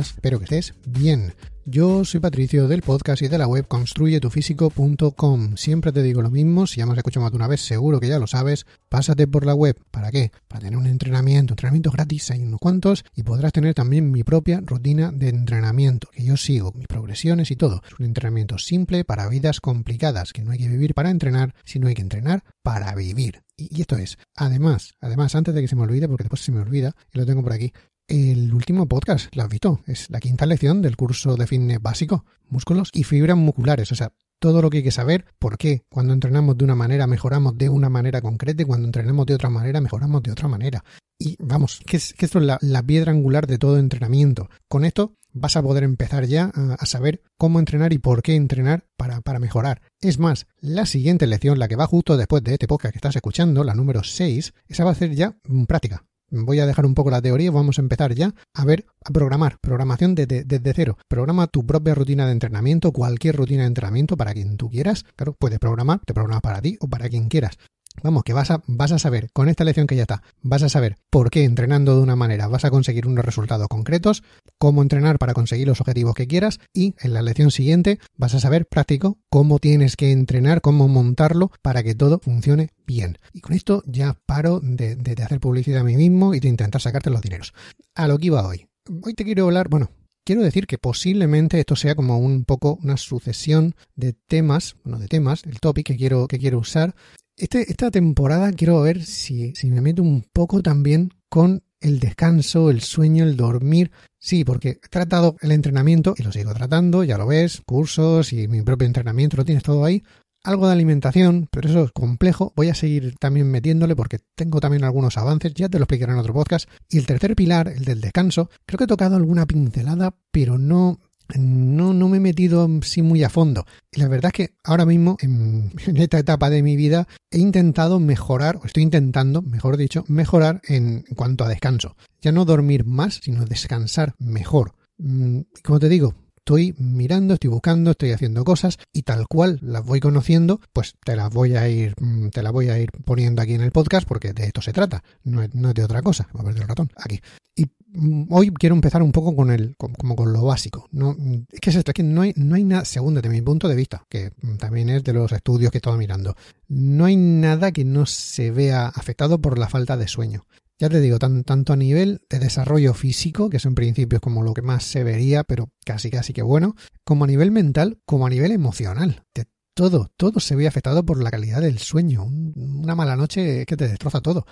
Espero que estés bien. Yo soy Patricio del podcast y de la web construyetufísico.com. Siempre te digo lo mismo, si ya me has escuchado más de una vez, seguro que ya lo sabes. Pásate por la web. ¿Para qué? Para tener un entrenamiento, entrenamiento gratis, hay unos cuantos, y podrás tener también mi propia rutina de entrenamiento, que yo sigo, mis progresiones y todo. Es un entrenamiento simple para vidas complicadas, que no hay que vivir para entrenar, sino hay que entrenar para vivir. Y esto es, además, además, antes de que se me olvide, porque después se me olvida, y lo tengo por aquí, el último podcast, lo has visto, es la quinta lección del curso de fitness básico, músculos y fibras musculares, o sea, todo lo que hay que saber, por qué cuando entrenamos de una manera mejoramos de una manera concreta y cuando entrenamos de otra manera mejoramos de otra manera. Y vamos, que, esto es la, piedra angular de todo entrenamiento. Con esto vas a poder empezar ya a, saber cómo entrenar y por qué entrenar para, para, mejorar. Es más, la siguiente lección, la que va justo después de este podcast que estás escuchando, la número 6, esa va a ser ya práctica voy a dejar un poco la teoría y vamos a empezar ya a ver, a programar, programación desde, cero. Programa tu propia rutina de entrenamiento, cualquier rutina de entrenamiento para quien tú quieras. Claro, puedes programar, te programas para ti o para quien quieras. Vamos, que vas a, vas a saber, con esta lección que ya está, vas a saber por qué entrenando de una manera vas a conseguir unos resultados concretos, cómo entrenar para conseguir los objetivos que quieras y en la lección siguiente vas a saber práctico cómo tienes que entrenar, cómo montarlo para que todo funcione bien. Y con esto ya paro de, de hacer publicidad a mí mismo y de intentar sacarte los dineros. A lo que iba hoy. Hoy te quiero hablar, bueno, quiero decir que posiblemente esto sea como un poco una sucesión de temas, bueno, de temas, el topic que quiero, que quiero usar, este, esta temporada quiero ver si, si me meto un poco también con el descanso, el sueño, el dormir. Sí, porque he tratado el entrenamiento y lo sigo tratando, ya lo ves, cursos y mi propio entrenamiento, lo tienes todo ahí. Algo de alimentación, pero eso es complejo. Voy a seguir también metiéndole porque tengo también algunos avances, ya te lo explicaré en otro podcast. Y el tercer pilar, el del descanso, creo que he tocado alguna pincelada, pero no, no, no me he metido sí muy a fondo. Y la verdad es que ahora mismo, en, esta etapa de mi vida, he intentado mejorar, o estoy intentando, mejor dicho, mejorar en, cuanto a descanso. Ya no dormir más, sino descansar mejor. Mm, como te digo, estoy mirando, estoy buscando, estoy haciendo cosas y tal cual las voy conociendo, pues te las voy a ir, mm, te las voy a ir poniendo aquí en el podcast porque de esto se trata, no es, de otra cosa. a ver el ratón, aquí. Y hoy quiero empezar un poco con el, como con lo básico. No, es que es esto, es que no hay, no hay nada, según desde mi punto de vista, que mm, también es de los estudios que he estado mirando, no hay nada que no se vea afectado por la falta de sueño. Ya te digo, tanto a nivel de desarrollo físico, que eso en principio es como lo que más se vería, pero casi casi que bueno, como a nivel mental, como a nivel emocional. todo, todo se ve afectado por la calidad del sueño. Una mala noche que te destroza todo.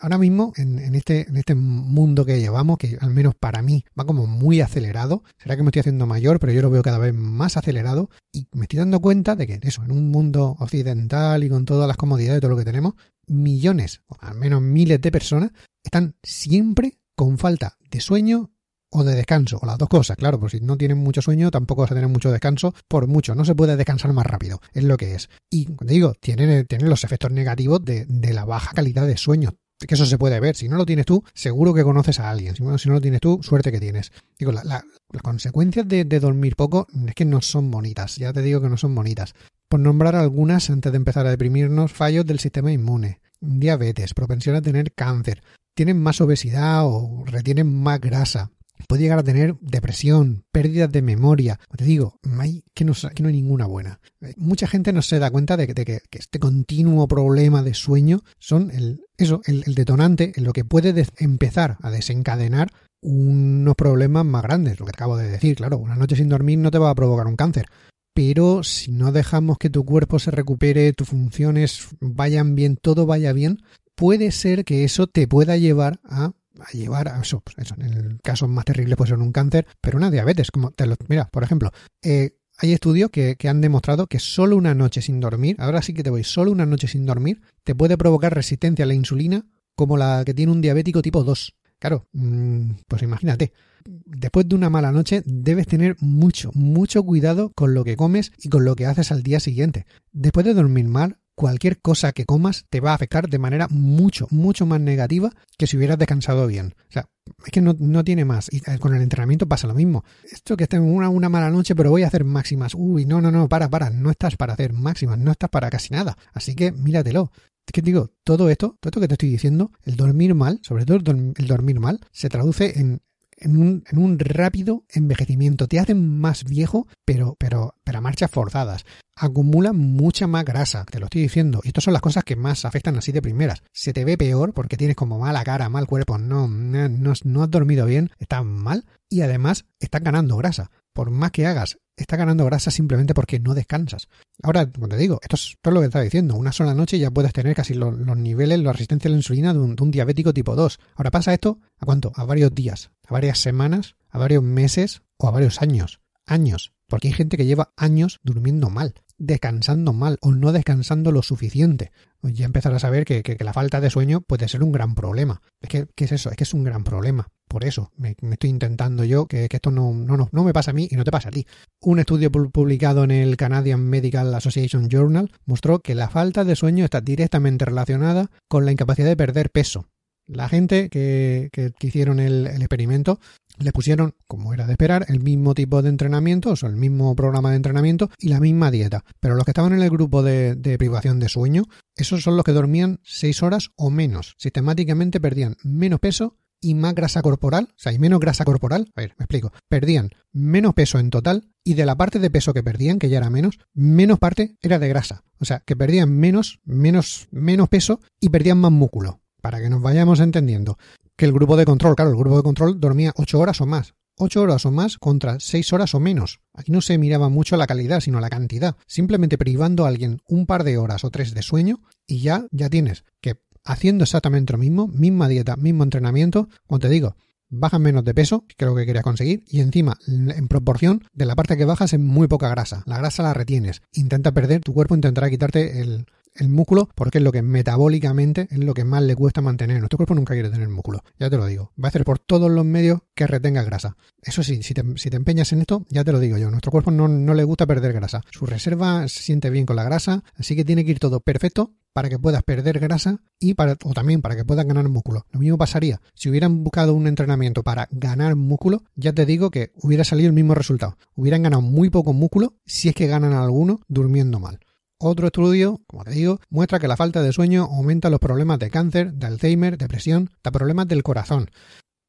Ahora mismo, en, este, en este mundo que llevamos, que al menos para mí va como muy acelerado, será que me estoy haciendo mayor, pero yo lo veo cada vez más acelerado y me estoy dando cuenta de que eso, en un mundo occidental y con todas las comodidades de todo lo que tenemos, millones, al menos miles de personas, están siempre con falta de sueño o de descanso, o las dos cosas, claro, porque si no tienen mucho sueño tampoco vas a tener mucho descanso, por mucho, no se puede descansar más rápido, es lo que es. Y cuando digo, tienen, los efectos negativos de, la baja calidad de sueño, que eso se puede ver. Si no lo tienes tú, seguro que conoces a alguien. Si, no lo tienes tú, suerte que tienes. Digo, las consecuencias de, de, dormir poco es que no son bonitas. Ya te digo que no son bonitas. Por nombrar algunas, antes de empezar a deprimirnos, fallos del sistema inmune, diabetes, propensión a tener cáncer, tienen más obesidad o retienen más grasa, puede llegar a tener depresión, pérdidas de memoria. Te digo, hay, que, no, que no hay ninguna buena. Mucha gente no se da cuenta de, que, este continuo problema de sueño son el, eso, el, detonante en lo que puede empezar a desencadenar unos problemas más grandes, lo que acabo de decir, claro, una noche sin dormir no te va a provocar un cáncer, pero si no dejamos que tu cuerpo se recupere, tus funciones vayan bien, todo vaya bien, puede ser que eso te pueda llevar a, llevar a eso, pues eso, en el caso más terrible puede ser un cáncer, pero una diabetes, como te lo, mira, por ejemplo, eh, hay estudios que, que, han demostrado que solo una noche sin dormir, ahora sí que te voy, solo una noche sin dormir, te puede provocar resistencia a la insulina como la que tiene un diabético tipo 2. Claro, mm, pues imagínate, después de una mala noche debes tener mucho, mucho cuidado con lo que comes y con lo que haces al día siguiente. Después de dormir mal, cualquier cosa que comas te va a afectar de manera mucho, mucho más negativa que si hubieras descansado bien. O sea, es que no, tiene más. Y eh, con el entrenamiento pasa lo mismo. Esto que tengo una, una mala noche, pero voy a hacer máximas. Uy, no, no, no, para, para. No estás para hacer máximas, no estás para casi nada. Así que míratelo. Es que digo, todo esto, todo esto que te estoy diciendo, el dormir mal, sobre todo el dormir mal, se traduce en en un, en un rápido envejecimiento. Te hacen más viejo, pero, pero, pero a marchas forzadas. Acumulan mucha más grasa, te lo estoy diciendo. Y estas son las cosas que más afectan así de primeras. Se te ve peor porque tienes como mala cara, mal cuerpo, no, no, no has dormido bien, estás mal y además estás ganando grasa. Por más que hagas, estás ganando grasa simplemente porque no descansas. Ahora, como te digo, esto es, todo lo que estaba diciendo. Una sola noche ya puedes tener casi los, niveles, la resistencia a la insulina de un, diabético tipo 2. Ahora pasa esto, ¿a cuánto? A varios días, a varias semanas, a varios meses o a varios años. Años. Porque hay gente que lleva años durmiendo mal descansando mal o no descansando lo suficiente. Ya empezar a que, que, la falta de sueño puede ser un gran problema. Es que, ¿qué es eso? Es que es un gran problema. Por eso me, estoy intentando yo que, esto no, no, no, no, me pasa a mí y no te pasa a ti. Un estudio publicado en el Canadian Medical Association Journal mostró que la falta de sueño está directamente relacionada con la incapacidad de perder peso. La gente que, que, hicieron el, experimento le pusieron, como era de esperar, el mismo tipo de entrenamiento, o el mismo programa de entrenamiento y la misma dieta. Pero los que estaban en el grupo de, de privación de sueño, esos son los que dormían 6 horas o menos. Sistemáticamente perdían menos peso y más grasa corporal, o sea, y menos grasa corporal, a ver, me explico, perdían menos peso en total y de la parte de peso que perdían, que ya era menos, menos parte era de grasa. O sea, que perdían menos, menos, menos peso y perdían más músculo. Para que nos vayamos entendiendo que el grupo de control, claro, el grupo de control dormía 8 horas o más. 8 horas o más contra 6 horas o menos. Aquí no se miraba mucho la calidad, sino la cantidad. Simplemente privando a alguien un par de horas o tres de sueño y ya, ya tienes que haciendo exactamente lo mismo, misma dieta, mismo entrenamiento, como te digo, bajas menos de peso, que creo que querías conseguir, y encima, en proporción, de la parte que bajas en muy poca grasa. La grasa la retienes. Intenta perder, tu cuerpo intentará quitarte el, el músculo porque es lo que metabólicamente es lo que más le cuesta mantener. Nuestro cuerpo nunca quiere tener músculo, ya te lo digo. Va a hacer por todos los medios que retenga grasa. Eso sí, si te, te empeñas en esto, ya te lo digo yo, nuestro cuerpo no, no le gusta perder grasa. Su reserva se siente bien con la grasa, así que tiene que ir todo perfecto para que puedas perder grasa y para, o también para que puedas ganar músculo. Lo mismo pasaría si hubieran buscado un entrenamiento para ganar músculo, ya te digo que hubiera salido el mismo resultado. Hubieran ganado muy poco músculo si es que ganan alguno durmiendo mal. Otro estudio, como te digo, muestra que la falta de sueño aumenta los problemas de cáncer, de Alzheimer, depresión, de problemas del corazón.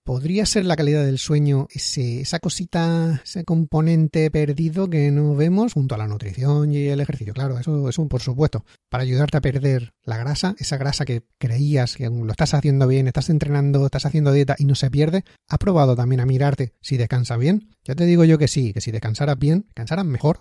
¿Podría ser la calidad del sueño ese, esa cosita, ese componente perdido que no vemos junto a la nutrición y el ejercicio? Claro, eso, es un por supuesto. Para ayudarte a perder la grasa, esa grasa que creías que lo estás haciendo bien, estás entrenando, estás haciendo dieta y no se pierde, ¿has probado también a mirarte si descansa bien? Ya te digo yo que sí, que si descansaras bien, descansaras mejor,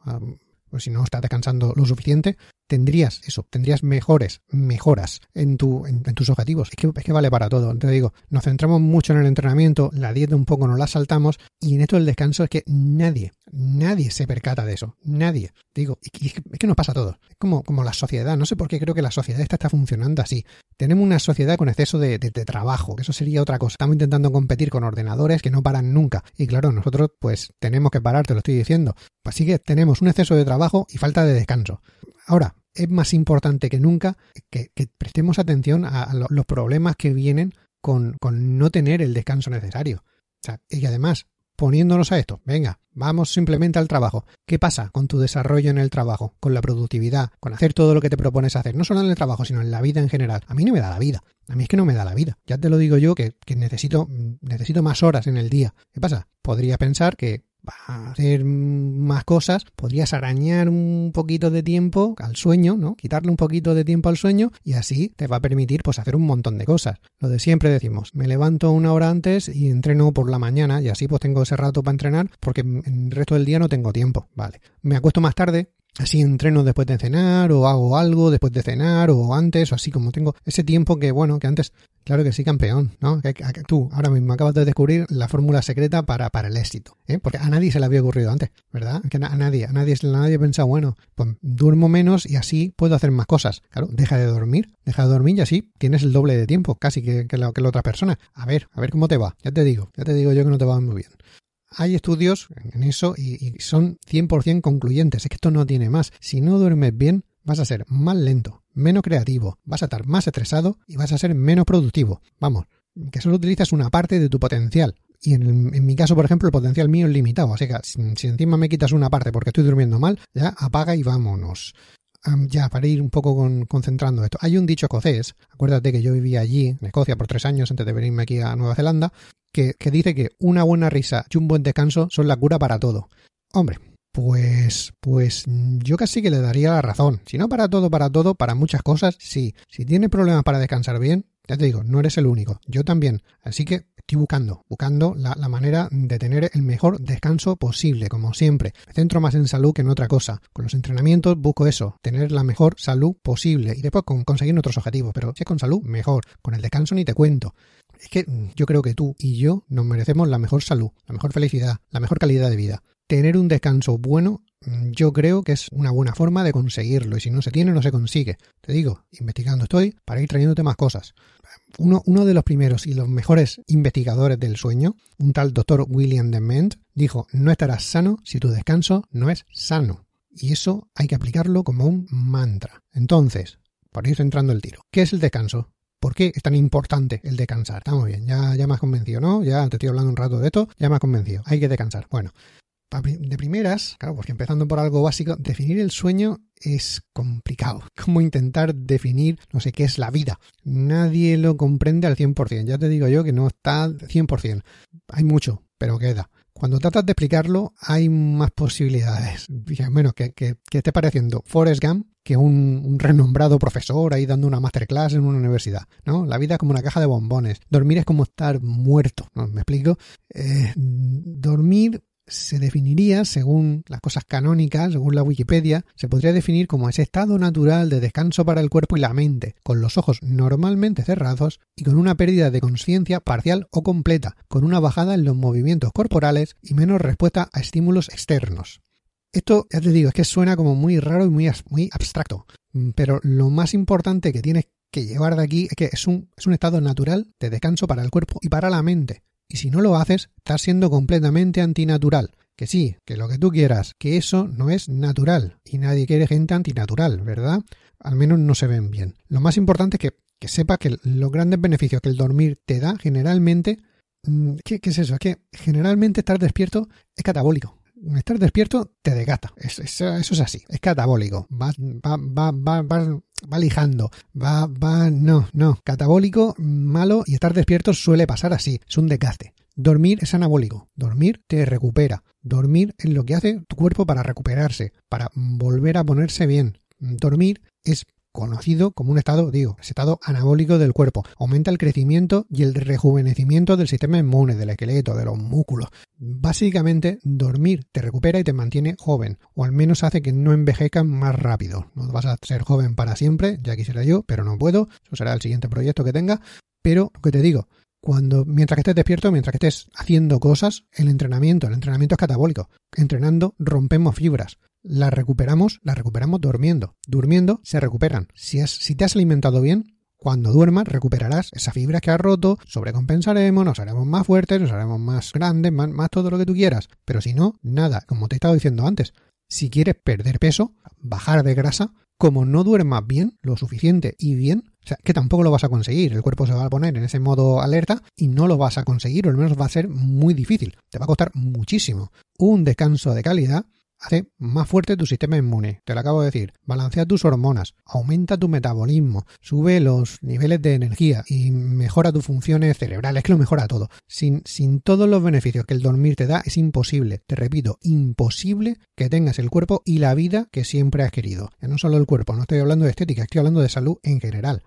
pues si no estás descansando lo suficiente, tendrías eso, tendrías mejores, mejoras en, tu, en, tus objetivos. Es que, es que vale para todo. Te digo, nos centramos mucho en el entrenamiento, la dieta un poco nos la saltamos y en esto del descanso es que nadie, nadie se percata de eso. Nadie. Digo, es que, es que nos pasa a todos. Es como, como la sociedad. No sé por qué creo que la sociedad esta está funcionando así. Tenemos una sociedad con exceso de, de, de trabajo, que eso sería otra cosa. Estamos intentando competir con ordenadores que no paran nunca. Y claro, nosotros pues tenemos que parar, te lo estoy diciendo. Así que tenemos un exceso de trabajo y falta de descanso. Ahora, es más importante que nunca que, prestemos atención a, los problemas que vienen con, no tener el descanso necesario. y además, poniéndonos a esto, venga, vamos simplemente al trabajo. ¿Qué pasa con tu desarrollo en el trabajo, con la productividad, con hacer todo lo que te propones hacer? No solo en el trabajo, sino en la vida en general. A mí no me da la vida. A mí es que no me da la vida. Ya te lo digo yo que, necesito, necesito más horas en el día. ¿Qué pasa? Podría pensar que a hacer más cosas, podrías arañar un poquito de tiempo al sueño, ¿no? Quitarle un poquito de tiempo al sueño y así te va a permitir pues hacer un montón de cosas. Lo de siempre decimos, me levanto una hora antes y entreno por la mañana y así pues tengo ese rato para entrenar porque el resto del día no tengo tiempo, vale. Me acuesto más tarde, así entreno después de cenar o hago algo después de cenar o antes o así como tengo ese tiempo que bueno que antes claro que sí campeón no que, tú ahora mismo acabas de descubrir la fórmula secreta para, para el éxito ¿eh? porque a nadie se le había ocurrido antes verdad que a nadie a nadie a nadie bueno pues duermo menos y así puedo hacer más cosas. Claro deja de dormir deja de dormir y así tienes el doble de tiempo casi que, que, la, que la otra persona. A ver a ver cómo te va ya te digo ya te digo yo que no te va muy bien hay estudios en eso y, son 100% concluyentes. Es que esto no tiene más. Si no duermes bien, vas a ser más lento, menos creativo, vas a estar más estresado y vas a ser menos productivo. Vamos, que solo utilizas una parte de tu potencial. Y en, mi caso, por ejemplo, el potencial mío es limitado. Así que si, encima me quitas una parte porque estoy durmiendo mal, ya apaga y vámonos. ya, para ir un poco concentrando esto. Hay un dicho escocés, acuérdate que yo vivía allí, en Escocia, por tres años antes de venirme aquí a Nueva Zelanda, que, dice que una buena risa y un buen descanso son la cura para todo. Hombre, pues, pues yo casi que le daría la razón. Si no para todo, para todo, para muchas cosas, sí. Si tienes problemas para descansar bien, ya te digo, no eres el único. Yo también. Así que estoy buscando, buscando la, manera de tener el mejor descanso posible, como siempre. Me centro más en salud que en otra cosa. Con los entrenamientos busco eso, tener la mejor salud posible y después con conseguir otros objetivos. Pero si es con salud, mejor. Con el descanso ni te cuento. Es que yo creo que tú y yo nos merecemos la mejor salud, la mejor felicidad, la mejor calidad de vida. Tener un descanso bueno Mm, yo creo que es una buena forma de conseguirlo y si no se tiene no se consigue. Te digo, investigando estoy para ir trayéndote más cosas. Uno, de los primeros y los mejores investigadores del sueño, un tal doctor William Dement, dijo, no estarás sano si tu descanso no es sano. Y eso hay que aplicarlo como un mantra. Entonces, por ir centrando el tiro, ¿qué es el descanso? ¿Por qué es tan importante el descansar? Está muy bien, ya, ya me has convencido, ¿no? Ya te estoy hablando un rato de esto, ya me has convencido. Hay que descansar. Bueno, de primeras, claro, porque empezando por algo básico, definir el sueño es complicado. Como intentar definir, no sé, qué es la vida. Nadie lo comprende al 100%. Ya te digo yo que no está al 100%. Hay mucho, pero queda. Cuando tratas de explicarlo, hay más posibilidades. Menos que, que, esté pareciendo Forrest Gump que un, renombrado profesor ahí dando una masterclass en una universidad. ¿no? La vida es como una caja de bombones. Dormir es como estar muerto. ¿no? ¿Me explico? Eh, dormir se definiría, según las cosas canónicas, según la Wikipedia, se podría definir como ese estado natural de descanso para el cuerpo y la mente, con los ojos normalmente cerrados y con una pérdida de conciencia parcial o completa, con una bajada en los movimientos corporales y menos respuesta a estímulos externos. Esto, ya te digo, es que suena como muy raro y muy, abstracto, pero lo más importante que tienes que llevar de aquí es que es un estado natural de descanso para el cuerpo y para la mente, y si no lo haces, estás siendo completamente antinatural. Que sí, que lo que tú quieras, que eso no es natural. Y nadie quiere gente antinatural, ¿verdad? Al menos no se ven bien. Lo más importante es que, que sepa que los grandes beneficios que el dormir te da generalmente... Mm, ¿Qué, qué es eso? Es que generalmente estar despierto es catabólico estar despierto te desgasta. Eso, es así, es catabólico. Va, va, va, va, va, lijando, va, va, no, no. Catabólico, malo y estar despierto suele pasar así, es un desgaste. Dormir es anabólico, dormir te recupera. Dormir es lo que hace tu cuerpo para recuperarse, para volver a ponerse bien. Dormir es conocido como un estado, digo, ese estado anabólico del cuerpo. Aumenta el crecimiento y el rejuvenecimiento del sistema inmune, del esqueleto, de los músculos. Básicamente, dormir te recupera y te mantiene joven, o al menos hace que no envejezcan más rápido. No vas a ser joven para siempre, ya quisiera yo, pero no puedo. Eso será el siguiente proyecto que tenga. Pero, lo que te digo, cuando mientras que estés despierto, mientras que estés haciendo cosas, el entrenamiento, el entrenamiento es catabólico. Entrenando rompemos fibras la recuperamos, la recuperamos durmiendo. Durmiendo se recuperan. Si, es, si te has alimentado bien, cuando duermas recuperarás esa fibra que has roto, sobrecompensaremos, nos haremos más fuertes, nos haremos más grandes, más, más todo lo que tú quieras. Pero si no, nada, como te he estado diciendo antes. Si quieres perder peso, bajar de grasa, como no duermas bien, lo suficiente y bien, o sea, que tampoco lo vas a conseguir. El cuerpo se va a poner en ese modo alerta y no lo vas a conseguir, o al menos va a ser muy difícil. Te va a costar muchísimo. Un descanso de calidad hace más fuerte tu sistema inmune, te lo acabo de decir, balancea tus hormonas, aumenta tu metabolismo, sube los niveles de energía y mejora tus funciones cerebrales, que lo mejora todo. Sin, sin todos los beneficios que el dormir te da, es imposible, te repito, imposible que tengas el cuerpo y la vida que siempre has querido. Ya no solo el cuerpo, no estoy hablando de estética, estoy hablando de salud en general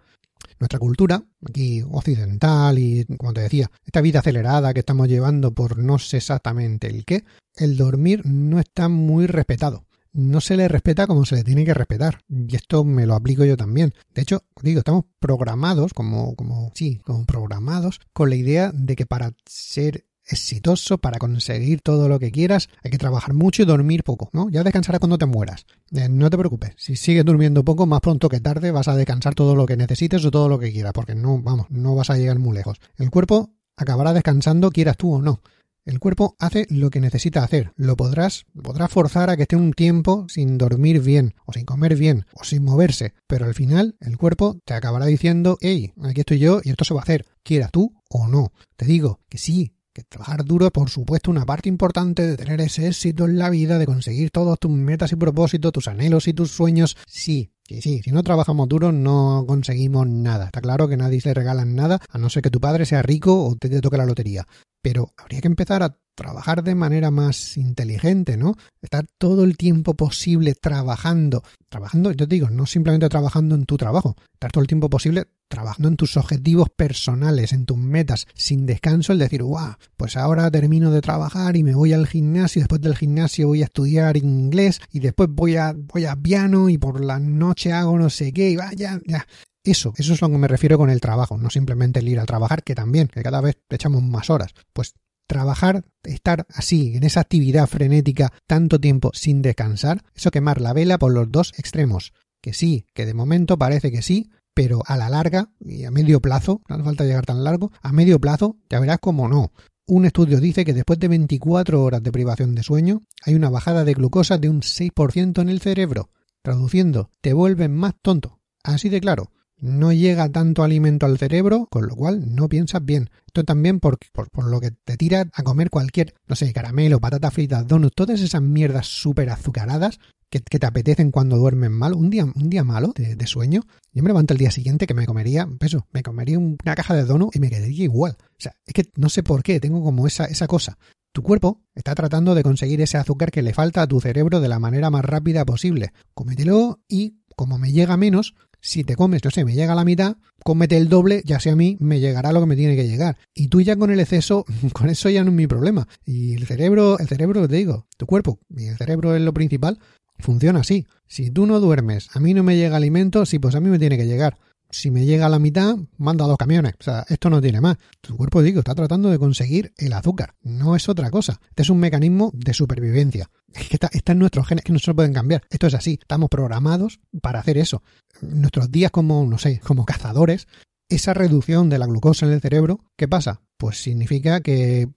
nuestra cultura, aquí occidental y, como te decía, esta vida acelerada que estamos llevando por no sé exactamente el qué, el dormir no está muy respetado. No se le respeta como se le tiene que respetar. Y esto me lo aplico yo también. De hecho, digo, estamos programados, como, como, sí, como programados, con la idea de que para ser exitoso para conseguir todo lo que quieras. Hay que trabajar mucho y dormir poco, ¿no? Ya descansarás cuando te mueras. Eh, no te preocupes. Si sigues durmiendo poco, más pronto que tarde vas a descansar todo lo que necesites o todo lo que quieras, porque no, vamos, no vas a llegar muy lejos. El cuerpo acabará descansando quieras tú o no. El cuerpo hace lo que necesita hacer. Lo podrás, podrás forzar a que esté un tiempo sin dormir bien, o sin comer bien, o sin moverse, pero al final el cuerpo te acabará diciendo, hey, aquí estoy yo y esto se va a hacer, quieras tú o no. Te digo que sí, trabajar duro por supuesto, una parte importante de tener ese éxito en la vida, de conseguir todos tus metas y propósitos, tus anhelos y tus sueños. Sí, sí, sí, si no trabajamos duro no conseguimos nada. Está claro que nadie se regala nada, a no ser que tu padre sea rico o te, toque la lotería. pero habría que empezar a trabajar de manera más inteligente, ¿no? Estar todo el tiempo posible trabajando. Trabajando, yo te digo, no simplemente trabajando en tu trabajo, estar todo el tiempo posible trabajando en tus objetivos personales, en tus metas, sin descanso, el decir, guau, pues ahora termino de trabajar y me voy al gimnasio, después del gimnasio voy a estudiar inglés y después voy a, voy a piano y por la noche hago no sé qué y vaya, ya. Eso, eso es lo que me refiero con el trabajo, no simplemente el ir a trabajar, que también, que cada vez echamos más horas. Pues trabajar, estar así, en esa actividad frenética tanto tiempo sin descansar, eso quemar la vela por los dos extremos. Que sí, que de momento parece que sí, pero a la larga y a medio plazo, no hace falta llegar tan largo, a medio plazo ya verás como no. Un estudio dice que después de 24 horas de privación de sueño hay una bajada de glucosa de un 6% en el cerebro. Traduciendo, te vuelven más tonto. Así de claro no llega tanto alimento al cerebro, con lo cual no piensas bien. Esto también por, por, lo que te tira a comer cualquier, no sé, caramelo, patata frita, donuts, todas esas mierdas súper azucaradas que, te apetecen cuando duermes mal. Un día, un día malo de, sueño, yo me levanto el día siguiente que me comería, eso, me comería una caja de donuts y me quedaría igual. O sea, es que no sé por qué, tengo como esa, esa cosa. Tu cuerpo está tratando de conseguir ese azúcar que le falta a tu cerebro de la manera más rápida posible. Cómetelo y como me llega menos, si te comes, no sé, me llega a la mitad, cómete el doble, ya sea a mí, me llegará lo que me tiene que llegar. Y tú ya con el exceso, con eso ya no es mi problema. Y el cerebro, el cerebro, te digo, tu cuerpo, y el cerebro es lo principal, funciona así. Si tú no duermes, a mí no me llega alimento, sí, pues a mí me tiene que llegar si me llega a la mitad, manda dos camiones. O sea, esto no tiene más. Tu cuerpo, digo, está tratando de conseguir el azúcar. No es otra cosa. Este es un mecanismo de supervivencia. Es que está, está en nuestros genes que no se pueden cambiar. Esto es así. Estamos programados para hacer eso. Nuestros días como, no sé, como cazadores, esa reducción de la glucosa en el cerebro, ¿qué pasa? Pues significa que,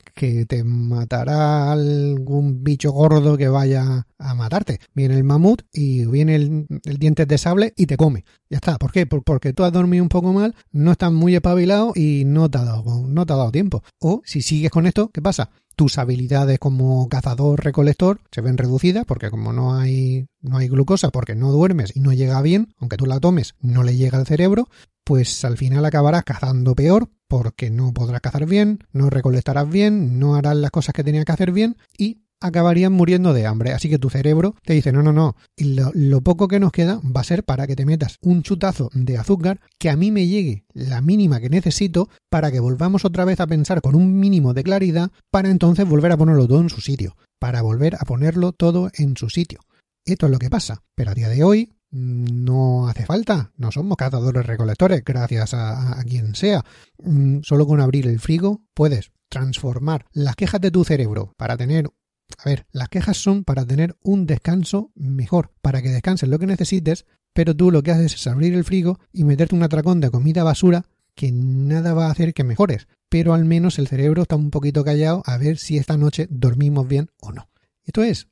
te matará algún bicho gordo que vaya a matarte. Viene el mamut y viene el, diente de sable y te come. Ya está. ¿Por qué? Porque tú has dormido un poco mal, no estás muy espabilado y no te ha dado, no te ha dado tiempo. O si sigues con esto, ¿qué pasa? tus habilidades como cazador recolector se ven reducidas porque como no hay no hay glucosa porque no duermes y no llega bien, aunque tú la tomes, no le llega al cerebro, pues al final acabarás cazando peor porque no podrás cazar bien, no recolectarás bien, no harás las cosas que tenía que hacer bien y acabarían muriendo de hambre. Así que tu cerebro te dice, no, no, no, y lo, poco que nos queda va a ser para que te metas un chutazo de azúcar que a mí me llegue la mínima que necesito para que volvamos otra vez a pensar con un mínimo de claridad para entonces volver a ponerlo todo en su sitio, para volver a ponerlo todo en su sitio. Esto es lo que pasa, pero a día de hoy no hace falta, no somos cazadores recolectores, gracias a, quien sea. Mm, solo con abrir el frigo puedes transformar las quejas de tu cerebro para tener a ver, las quejas son para tener un descanso mejor, para que descanses lo que necesites, pero tú lo que haces es abrir el frigo y meterte un atracón de comida basura que nada va a hacer que mejores, pero al menos el cerebro está un poquito callado a ver si esta noche dormimos bien o no. Esto es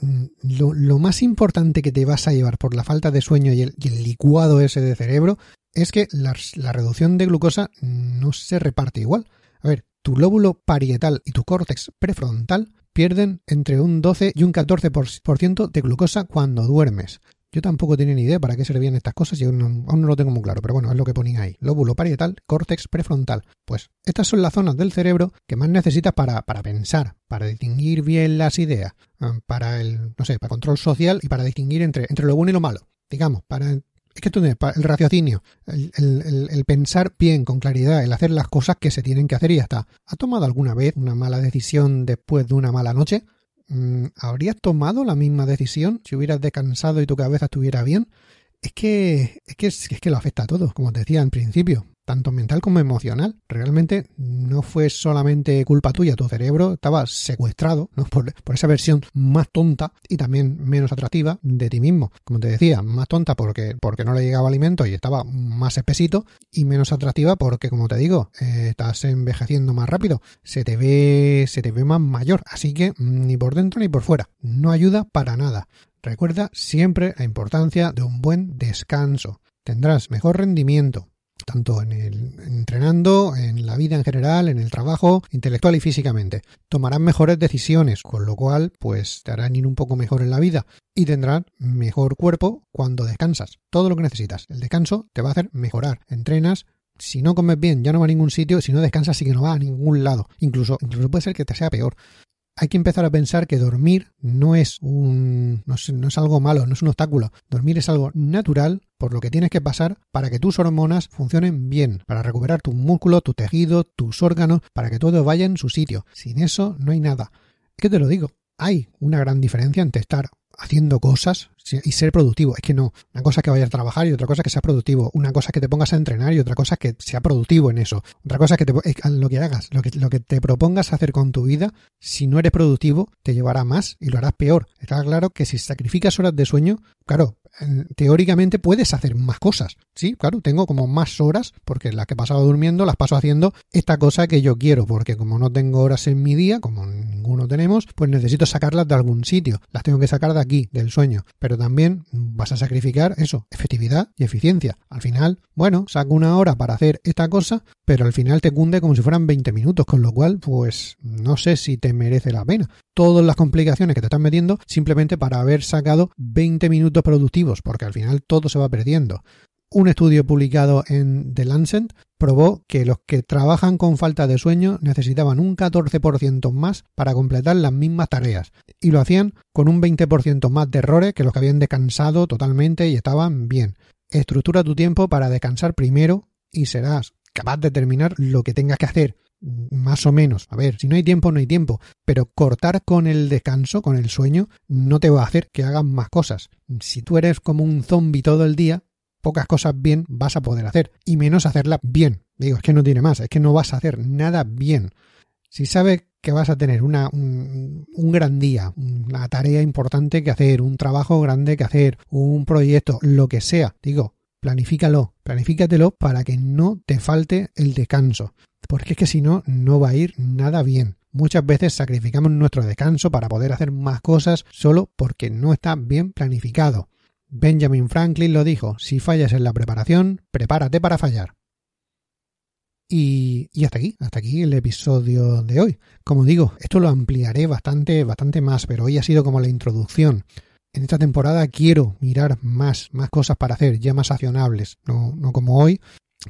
mm, lo, más importante que te vas a llevar por la falta de sueño y el, licuado ese de cerebro es que la, la reducción de glucosa no se reparte igual. A ver, tu lóbulo parietal y tu córtex prefrontal pierden entre un 12 y un 14% de glucosa cuando duermes. Yo tampoco tenía ni idea para qué servían estas cosas y aún no, lo tengo muy claro, pero bueno, es lo que ponía ahí. Lóbulo parietal, córtex prefrontal. Pues estas son las zonas del cerebro que más necesitas para, para pensar, para distinguir bien las ideas, eh, para el, no sé, para control social y para distinguir entre, entre lo bueno y lo malo. Digamos, para es que tú el raciocinio, el, pensar bien, con claridad, el hacer las cosas que se tienen que hacer y ya está. ¿Has tomado alguna vez una mala decisión después de una mala noche? Mm, ¿Habrías tomado la misma decisión si hubieras descansado y tu cabeza estuviera bien? Es que, es que, es que lo afecta a todos, como te decía en principio tanto mental como emocional. Realmente no fue solamente culpa tuya, tu cerebro estaba secuestrado por, esa versión más tonta y también menos atractiva de ti mismo. Como te decía, más tonta porque, porque no le llegaba alimento y estaba más espesito y menos atractiva porque, como te digo, eh, estás envejeciendo más rápido, se te ve, se te ve más mayor, así que ni por dentro ni por fuera, no ayuda para nada. Recuerda siempre la importancia de un buen descanso. Tendrás mejor rendimiento, tanto en el entrenando, en la vida en general, en el trabajo, intelectual y físicamente. Tomarán mejores decisiones, con lo cual, pues te harán ir un poco mejor en la vida y tendrán mejor cuerpo cuando descansas. Todo lo que necesitas. El descanso te va a hacer mejorar. Entrenas, Si no comes bien, ya no va a ningún sitio, si no descansas, sí que no va a ningún lado. Incluso, incluso puede ser que te sea peor hay que empezar a pensar que dormir no es un no es, algo malo, no es un obstáculo. Dormir es algo natural por lo que tienes que pasar para que tus hormonas funcionen bien, para recuperar tu músculo, tu tejido, tus órganos, para que todo vaya en su sitio. Sin eso no hay nada. ¿Qué te lo digo? Hay una gran diferencia entre estar haciendo cosas y ser productivo. Es que no. Una cosa que vayas a trabajar y otra cosa que sea productivo. Una cosa que te pongas a entrenar y otra cosa que sea productivo en eso. Otra cosa que te, lo que hagas, lo que, lo que te propongas hacer con tu vida, si no eres productivo, te llevará más y lo harás peor. Está claro que si sacrificas horas de sueño, claro, teóricamente puedes hacer más cosas. Sí, claro, tengo como más horas porque las que he pasado durmiendo las paso haciendo esta cosa que yo quiero, porque como no tengo horas en mi día, como ninguno tenemos, pues necesito sacarlas de algún sitio. Las tengo que sacar de aquí, del sueño. Pero también vas a sacrificar eso, efectividad y eficiencia. Al final, bueno, saco una hora para hacer esta cosa, pero al final te cunde como si fueran 20 minutos, con lo cual, pues no sé si te merece la pena. Todas las complicaciones que te están metiendo simplemente para haber sacado 20 minutos productivos, porque al final todo se va perdiendo. Un estudio publicado en The Lancet probó que los que trabajan con falta de sueño necesitaban un 14% más para completar las mismas tareas y lo hacían con un 20% más de errores que los que habían descansado totalmente y estaban bien. Estructura tu tiempo para descansar primero y serás capaz de terminar lo que tengas que hacer más o menos. A ver, si no hay tiempo, no hay tiempo. Pero cortar con el descanso, con el sueño, no te va a hacer que hagas más cosas. Si tú eres como un zombie todo el día, pocas cosas bien vas a poder hacer, y menos hacerla bien. Digo, es que no tiene más, es que no vas a hacer nada bien. Si sabes que vas a tener una, un, un, gran día, una tarea importante que hacer, un trabajo grande que hacer, un proyecto, lo que sea, digo, planifícalo, planifícatelo para que no te falte el descanso, porque es que si no, no va a ir nada bien. Muchas veces sacrificamos nuestro descanso para poder hacer más cosas solo porque no está bien planificado. Benjamin Franklin lo dijo, si fallas en la preparación, prepárate para fallar. Y, y, hasta aquí, hasta aquí el episodio de hoy. Como digo, esto lo ampliaré bastante, bastante más, pero hoy ha sido como la introducción. En esta temporada quiero mirar más, más cosas para hacer, ya más accionables, no, no como hoy,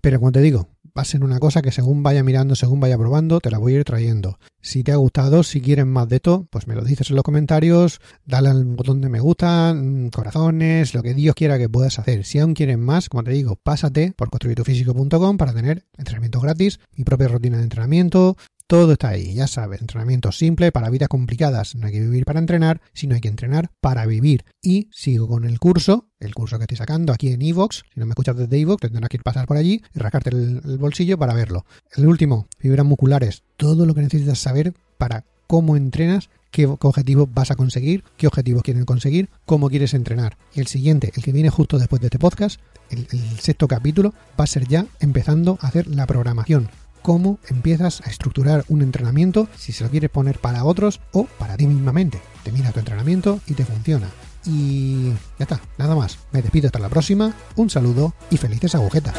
pero como te digo, va a ser una cosa que según vaya mirando, según vaya probando, te la voy a ir trayendo. Si te ha gustado, si quieres más de esto, pues me lo dices en los comentarios, dale al botón de me gusta, mm, corazones, lo que Dios quiera que puedas hacer. Si aún quieres más, como te digo, pásate por construyetufísico.com para tener entrenamiento gratis, mi propia rutina de entrenamiento, todo está ahí, ya sabes, entrenamiento simple para vidas complicadas. No hay que vivir para entrenar, sino hay que entrenar para vivir. Y sigo con el curso, el curso que estoy sacando aquí en Evox. Si no me escuchas desde Evox, tendrás que ir pasar por allí y rascarte el, bolsillo para verlo. El último, fibras musculares. Todo lo que necesitas saber para cómo entrenas, qué objetivos vas a conseguir, qué objetivos quieren conseguir, cómo quieres entrenar. Y el siguiente, el que viene justo después de este podcast, el, el sexto capítulo, va a ser ya empezando a hacer la programación cómo empiezas a estructurar un entrenamiento si se lo quieres poner para otros o para ti mismamente. Te mira tu entrenamiento y te funciona. Y ya está, nada más. Me despido hasta la próxima, un saludo y felices agujetas.